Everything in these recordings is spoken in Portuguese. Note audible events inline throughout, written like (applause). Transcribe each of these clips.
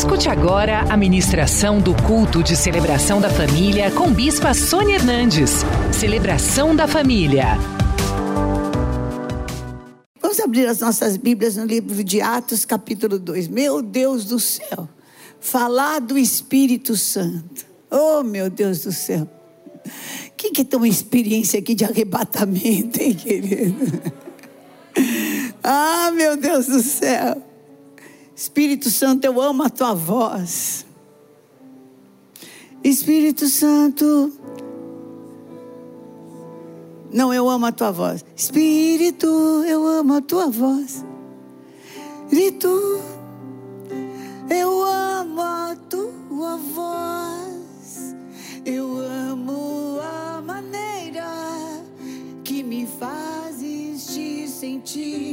Escute agora a ministração do culto de celebração da família com Bispa Sônia Hernandes. Celebração da família. Vamos abrir as nossas Bíblias no livro de Atos, capítulo 2. Meu Deus do céu, falar do Espírito Santo. Oh, meu Deus do céu. Quem que tem uma experiência aqui de arrebatamento, hein, querido? (laughs) Ah, meu Deus do céu. Espírito Santo, eu amo a tua voz. Espírito Santo. Não, eu amo a tua voz. Espírito, eu amo a tua voz. Grito, eu amo a tua voz. Eu amo a maneira que me fazes te sentir,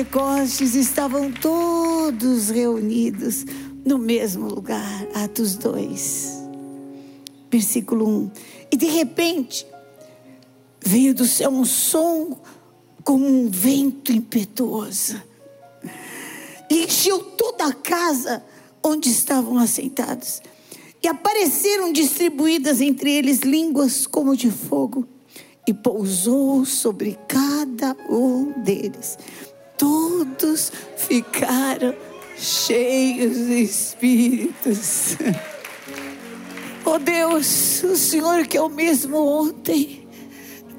Pentecostes, estavam todos reunidos no mesmo lugar. Atos 2, versículo 1. E de repente, veio do céu um som como um vento impetuoso. E encheu toda a casa onde estavam assentados. E apareceram distribuídas entre eles línguas como de fogo, e pousou sobre cada um deles. Todos ficaram cheios de espíritos. Oh Deus, o Senhor que é o mesmo ontem,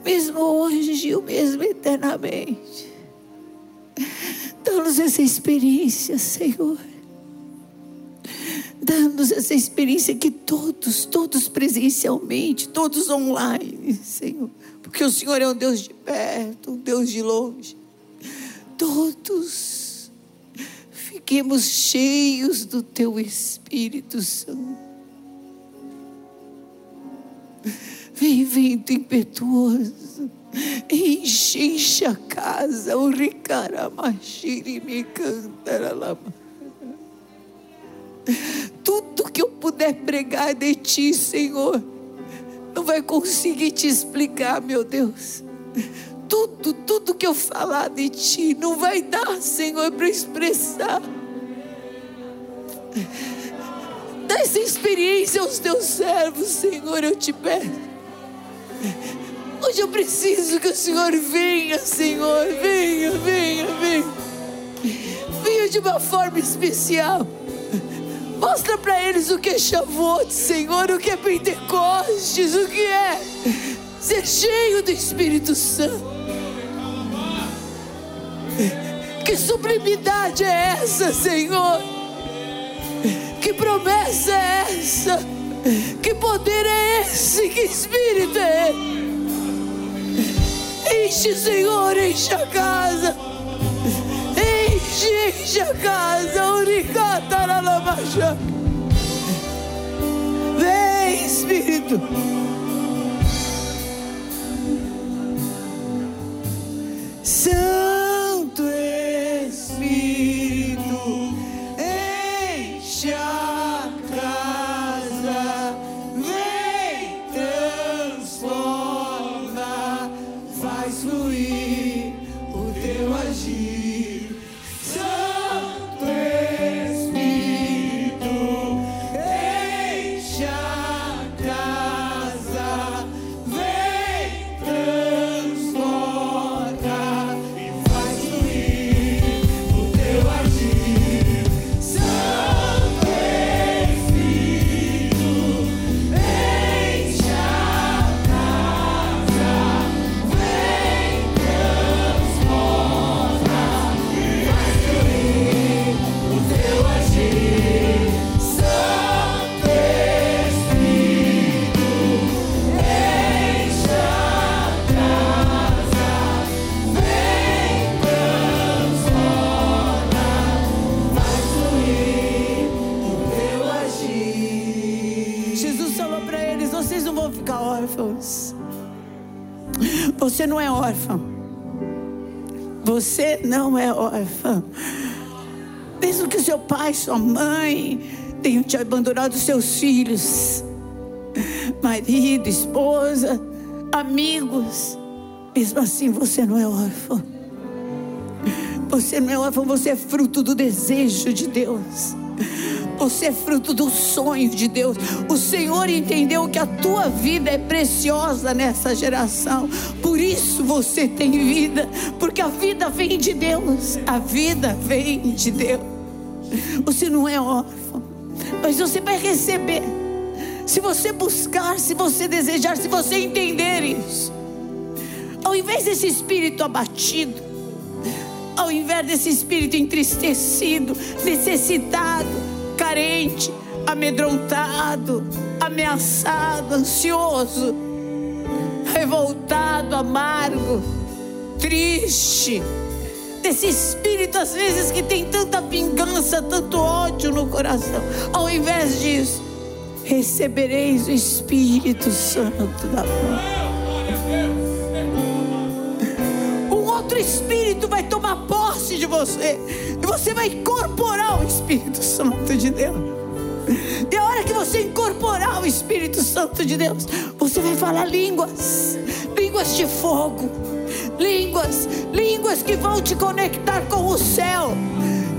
mesmo hoje e o mesmo eternamente. Dá-nos essa experiência, Senhor. Dá-nos essa experiência que todos, todos presencialmente, todos online, Senhor. Porque o Senhor é um Deus de perto, um Deus de longe. Todos fiquemos cheios do Teu Espírito Santo. Vem vento impetuoso, enche, enche a casa, o ricaramachiri me cantaralama. Tudo que eu puder pregar de ti, Senhor, não vai conseguir te explicar, meu Deus. Tudo, tudo que eu falar de ti não vai dar, Senhor, para expressar. Dá essa experiência aos teus servos, Senhor, eu te peço. Hoje eu preciso que o Senhor venha, Senhor, venha, venha, venha. Venha de uma forma especial. Mostra para eles o que é Shavuot, Senhor, o que é Pentecostes, o que é ser cheio do Espírito Santo. Que sublimidade é essa, Senhor? Que promessa é essa? Que poder é esse? Que Espírito é? Enche, Senhor, enche a casa. Enche, enche a casa. Uricataralabaxa. Vem, Espírito. Santo Espírito, fluir o teu agir. Você não é órfão. Você não é órfão. Mesmo que seu pai, sua mãe tenham te abandonado seus filhos, marido, esposa, amigos, mesmo assim você não é órfão. Você não é órfão, você é fruto do desejo de Deus. Você é fruto do sonho de Deus. O Senhor entendeu que a tua vida é preciosa nessa geração. Por isso você tem vida. Porque a vida vem de Deus. A vida vem de Deus. Você não é órfão. Mas você vai receber. Se você buscar, se você desejar, se você entender isso. Ao invés desse espírito abatido, ao invés desse espírito entristecido, necessitado, carente, amedrontado, ameaçado, ansioso, revoltado, amargo, triste, desse espírito às vezes que tem tanta vingança, tanto ódio no coração, ao invés disso, recebereis o Espírito Santo da paz. Espírito vai tomar posse de você. E você vai incorporar o Espírito Santo de Deus. E a hora que você incorporar o Espírito Santo de Deus, você vai falar línguas, línguas de fogo, línguas, línguas que vão te conectar com o céu,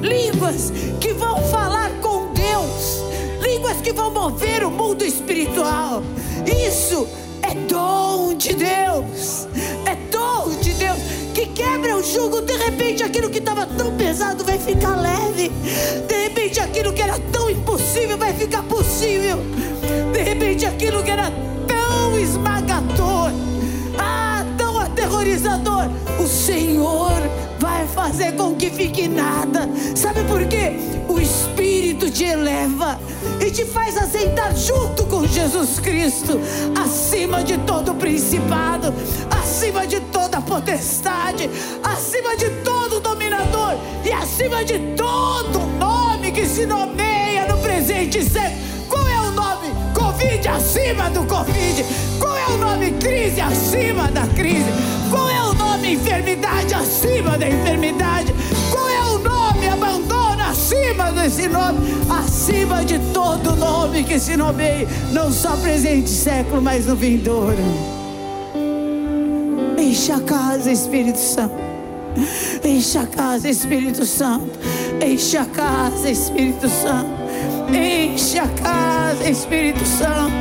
línguas que vão falar com Deus, línguas que vão mover o mundo espiritual. Isso é dom de Deus, jugo. De repente, aquilo que estava tão pesado vai ficar leve. De repente, aquilo que era tão impossível vai ficar possível. De repente, aquilo que era tão esmagador, ah, tão aterrorizador, o Senhor vai fazer com que fique nada. Sabe por quê? O Espírito te eleva e te faz aceitar junto com Jesus Cristo, acima de todo principado, acima de toda potestade, acima de todo dominador e acima de todo nome que se nomeia no presente século. Qual é o nome? Covid acima do Covid. Qual é o nome? Crise acima da crise. Qual é o nome? Enfermidade acima da enfermidade. Qual é o nome? Abandono acima desse nome. Acima de todo nome que se nomeie. Não só presente século, mas no vindouro. Enche a casa, Espírito Santo. Enche a casa, Espírito Santo. Enche a casa, Espírito Santo. Enche a casa, Espírito Santo.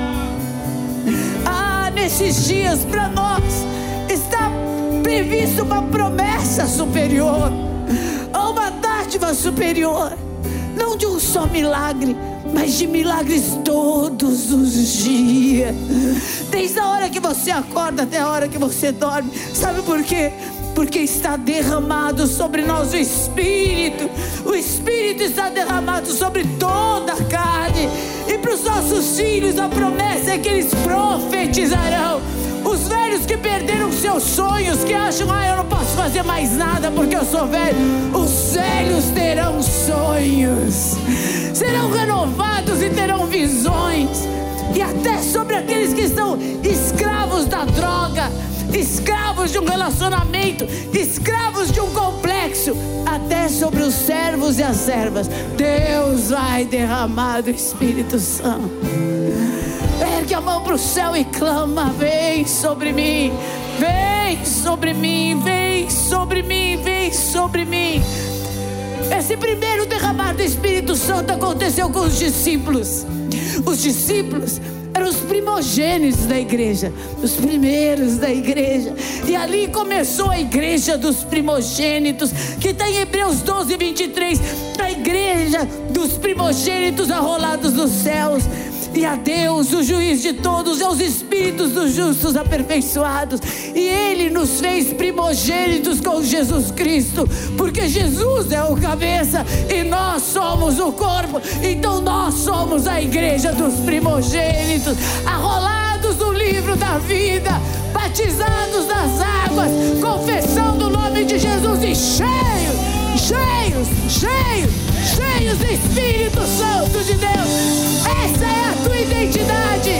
Ah, nesses dias para nós está previsto uma promessa superior, uma dádiva superior, não de um só milagre mas de milagres todos os dias. Desde a hora que você acorda até a hora que você dorme. Sabe por quê? Porque está derramado sobre nós o Espírito. O Espírito está derramado sobre toda a carne. E para os nossos filhos a promessa é que eles profetizarão. Os velhos que perderam seus sonhos, que acham, ah, eu não posso fazer mais nada porque eu sou velho. Os velhos terão sonhos, serão renovados e terão visões. E até sobre aqueles que estão escravos da droga, escravos de um relacionamento, escravos de um complexo, até sobre os servos e as servas, Deus vai derramar do Espírito Santo. Ergue a mão para o céu e clama: Vem sobre mim, vem sobre mim, vem sobre mim, vem sobre mim. Esse primeiro derramar do Espírito Santo aconteceu com os discípulos. Os discípulos eram os primogênitos da igreja, os primeiros da igreja. E ali começou a igreja dos primogênitos, que está em Hebreus 12, 23. A igreja dos primogênitos arrolados dos céus. E a Deus, o juiz de todos, e aos espíritos dos justos aperfeiçoados. E Ele nos fez primogênitos com Jesus Cristo, porque Jesus é o cabeça e nós somos o corpo. Então nós somos a igreja dos primogênitos, arrolados no livro da vida, batizados nas águas, confessando o nome de Jesus e cheios, cheios, cheios, cheios do Espírito Santo de Deus. Essa é a tua identidade,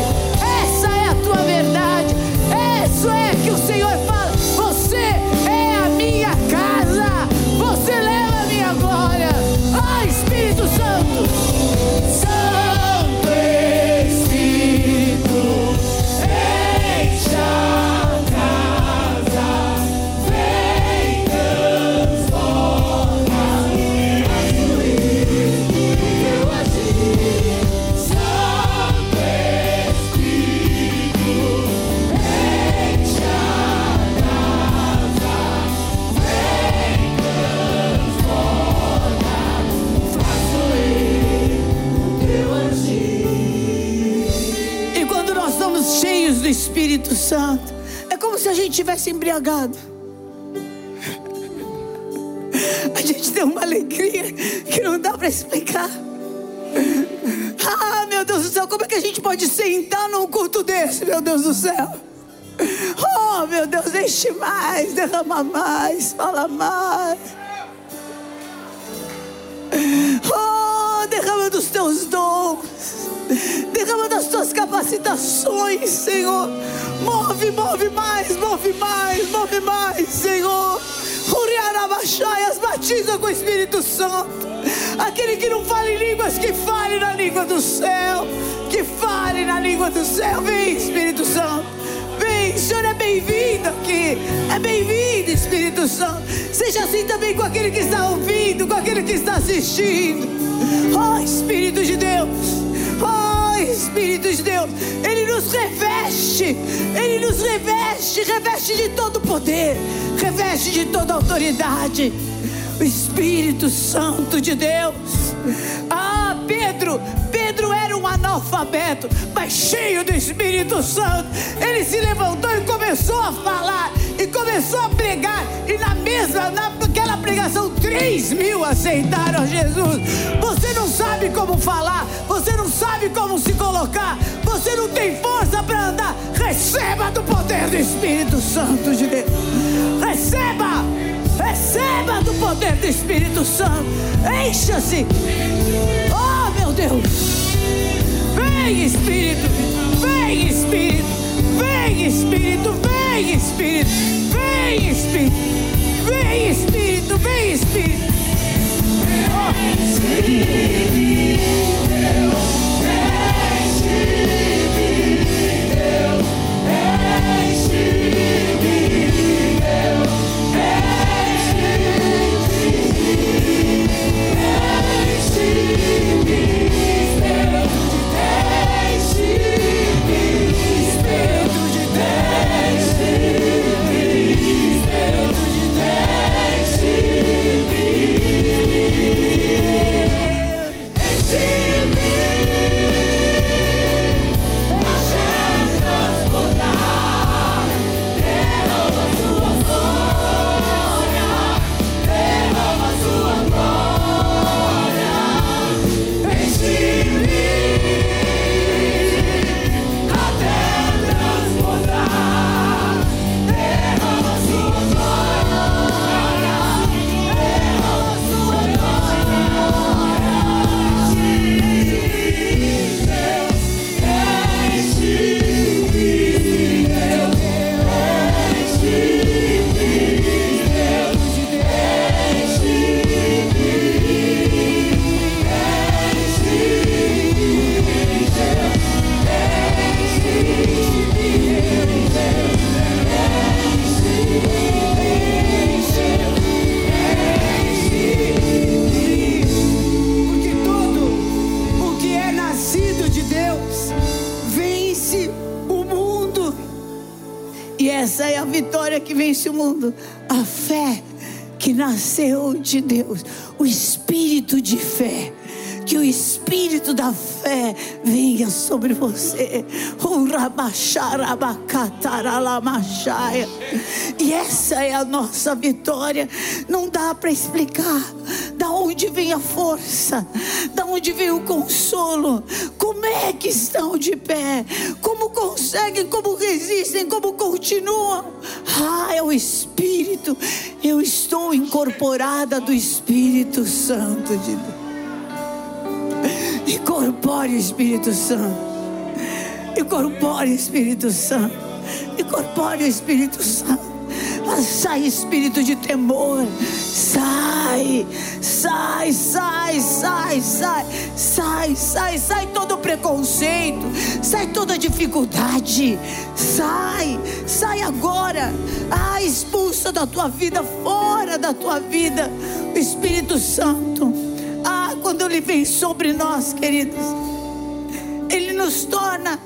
A gente tem uma alegria que não dá para explicar. Ah, meu Deus do céu, como é que a gente pode sentar num culto desse, meu Deus do céu? Oh, meu Deus, enche mais, derrama mais, fala mais. Oh, derrama dos teus dons, derrama das tuas capacitações, Senhor. Move, move mais, move mais, move mais, Senhor. Uriarabachaias, batiza com o Espírito Santo. Aquele que não fala em línguas, que fale na língua do céu. Que fale na língua do céu. Vem, Espírito Santo. Vem, Senhor é bem-vindo aqui. É bem-vindo, Espírito Santo. Seja assim também com aquele que está ouvindo, com aquele que está assistindo. Oh, Espírito de Deus. Oh, Espírito de Deus. Nos reveste. Ele nos reveste. Reveste de todo poder. Reveste de toda autoridade. O Espírito Santo de Deus. Ah, Pedro. Analfabeto, mas cheio do Espírito Santo. Ele se levantou e começou a falar, e começou a pregar, e na mesma, naquela pregação, 3 mil aceitaram Jesus. Você não sabe como falar, você não sabe como se colocar, você não tem força para andar. Receba do poder do Espírito Santo de Deus. Receba! Receba do poder do Espírito Santo. Encha-se. Oh, meu Deus. Vem Espírito, vem Espírito, vem Espírito, vem Espírito, vem Espírito, vem Espírito, vem Espírito. Oh, Espírito. Vence o mundo? A fé que nasceu de Deus, o espírito de fé. Que o espírito da fé venha sobre você. E essa é a nossa vitória. Não dá para explicar onde vem a força, da onde vem o consolo. Como é que estão de pé? Como conseguem, como resistem, como continuam? Ah, é o Espírito. Eu estou incorporada do Espírito Santo de Deus. Incorpore o Espírito Santo. Incorpore o Espírito Santo. Incorpore o Espírito Santo. Sai espírito de temor. Sai, sai, sai, sai, sai, sai, sai, sai todo preconceito, sai toda dificuldade. Sai, sai agora. Ah, expulsa da tua vida, fora da tua vida, o Espírito Santo. Ah, quando ele vem sobre nós, queridos, ele nos torna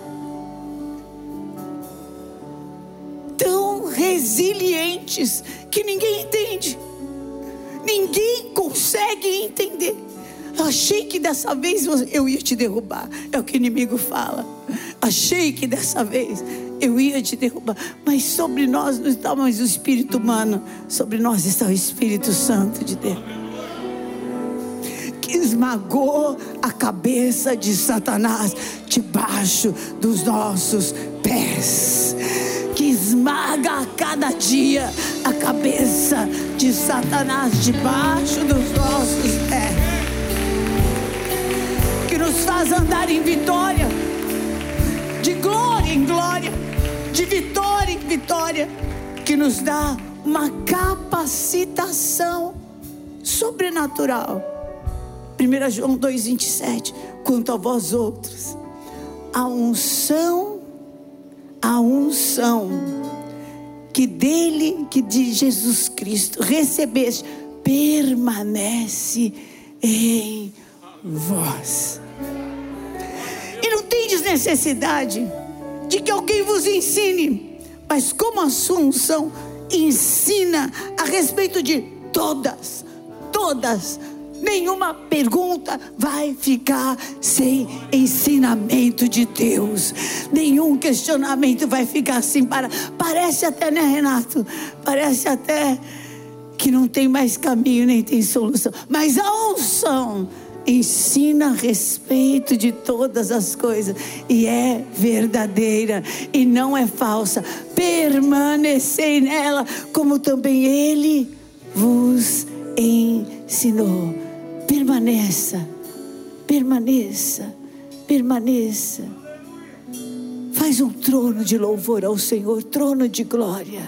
tão resilientes que ninguém entende. Ninguém consegue entender. Achei que dessa vez eu ia te derrubar. É o que o inimigo fala. Achei que dessa vez eu ia te derrubar. Mas sobre nós não está mais o espírito humano. Sobre nós está o Espírito Santo de Deus. Que esmagou a cabeça de Satanás debaixo dos nossos pés esmaga a cada dia a cabeça de Satanás debaixo dos nossos pés, que nos faz andar em vitória, de glória em glória, de vitória em vitória, que nos dá uma capacitação sobrenatural. 1 João 2,27. Quanto a vós outros, a unção, a unção que dele, que de Jesus Cristo recebeste, permanece em vós. E não tendes necessidade de que alguém vos ensine, mas como a sua unção ensina a respeito de todas, todas, nenhuma pergunta vai ficar sem ensinamento de Deus. Nenhum questionamento vai ficar assim para parece até, né, Renato? Parece até que não tem mais caminho nem tem solução. Mas a unção ensina a respeito de todas as coisas e é verdadeira e não é falsa. Permanecei nela, como também ele vos ensinou. Permaneça, permaneça, permaneça. Faz um trono de louvor ao Senhor, trono de glória.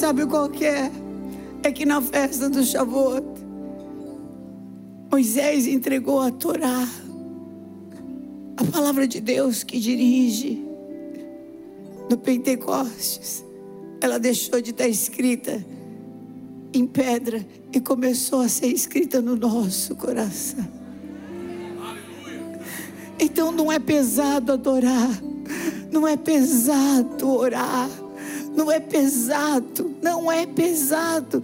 Sabe qual que é? É que na festa do Shavuot, Moisés entregou a Torá, a palavra de Deus que dirige. No Pentecostes, ela deixou de estar escrita em pedra e começou a ser escrita no nosso coração. Então não é pesado adorar, não é pesado orar, não é pesado, não é pesado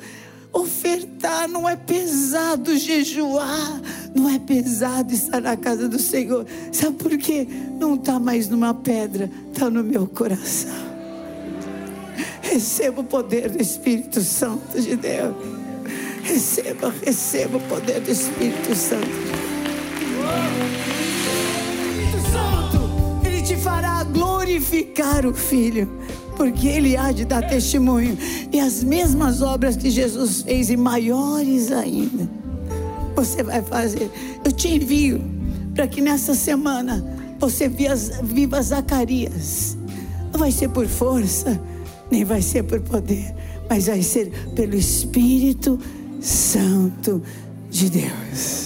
ofertar, não é pesado jejuar, não é pesado estar na casa do Senhor. Sabe por quê? Não está mais numa pedra, está no meu coração. Receba o poder do Espírito Santo de Deus. Receba, receba o poder do Espírito Santo. Espírito Santo, Ele te fará glorificar o Filho porque ele há de dar testemunho. E as mesmas obras que Jesus fez, e maiores ainda, você vai fazer. Eu te envio para que nessa semana você viva Zacarias. Não vai ser por força, nem vai ser por poder, mas vai ser pelo Espírito Santo de Deus.